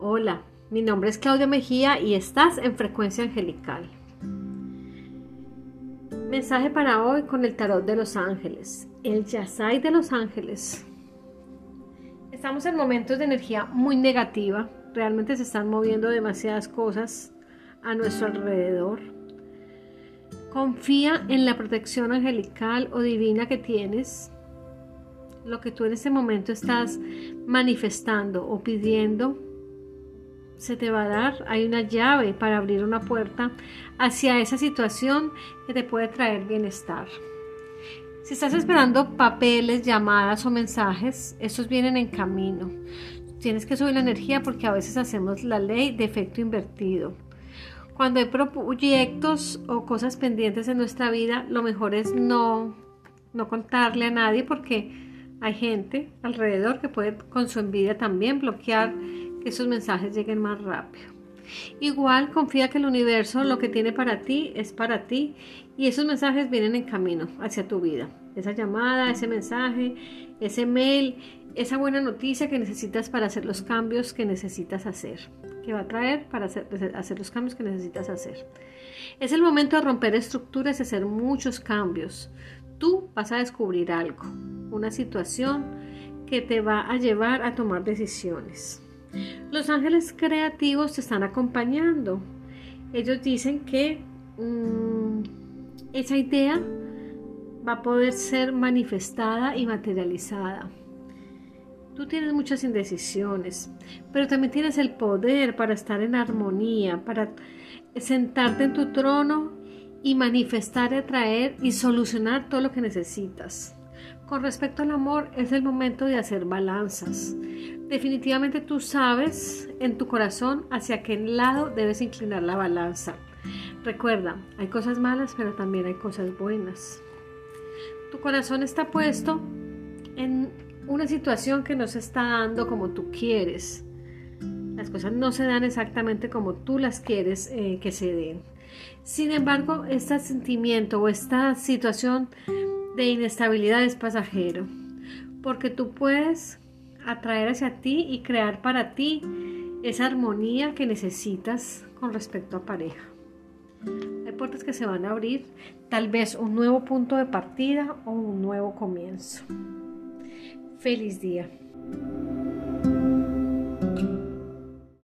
Hola, mi nombre es Claudia Mejía y estás en Frecuencia Angelical. Mensaje para hoy con el tarot de los ángeles, el Yasai de los ángeles. Estamos en momentos de energía muy negativa, realmente se están moviendo demasiadas cosas a nuestro alrededor. Confía en la protección angelical o divina que tienes lo que tú en este momento estás manifestando o pidiendo, se te va a dar. Hay una llave para abrir una puerta hacia esa situación que te puede traer bienestar. Si estás esperando papeles, llamadas o mensajes, esos vienen en camino. Tienes que subir la energía porque a veces hacemos la ley de efecto invertido. Cuando hay proyectos o cosas pendientes en nuestra vida, lo mejor es no, no contarle a nadie porque hay gente alrededor que puede con su envidia también bloquear que esos mensajes lleguen más rápido. Igual confía que el universo lo que tiene para ti es para ti y esos mensajes vienen en camino hacia tu vida. Esa llamada, ese mensaje, ese mail, esa buena noticia que necesitas para hacer los cambios que necesitas hacer, que va a traer para hacer, hacer los cambios que necesitas hacer. Es el momento de romper estructuras y hacer muchos cambios tú vas a descubrir algo, una situación que te va a llevar a tomar decisiones. Los ángeles creativos te están acompañando. Ellos dicen que mm, esa idea va a poder ser manifestada y materializada. Tú tienes muchas indecisiones, pero también tienes el poder para estar en armonía, para sentarte en tu trono y manifestar, atraer y solucionar todo lo que necesitas. Con respecto al amor, es el momento de hacer balanzas. Definitivamente tú sabes en tu corazón hacia qué lado debes inclinar la balanza. Recuerda, hay cosas malas, pero también hay cosas buenas. Tu corazón está puesto en una situación que no se está dando como tú quieres. Las cosas no se dan exactamente como tú las quieres eh, que se den. Sin embargo, este sentimiento o esta situación de inestabilidad es pasajero, porque tú puedes atraer hacia ti y crear para ti esa armonía que necesitas con respecto a pareja. Hay puertas que se van a abrir, tal vez un nuevo punto de partida o un nuevo comienzo. Feliz día.